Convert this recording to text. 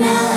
now.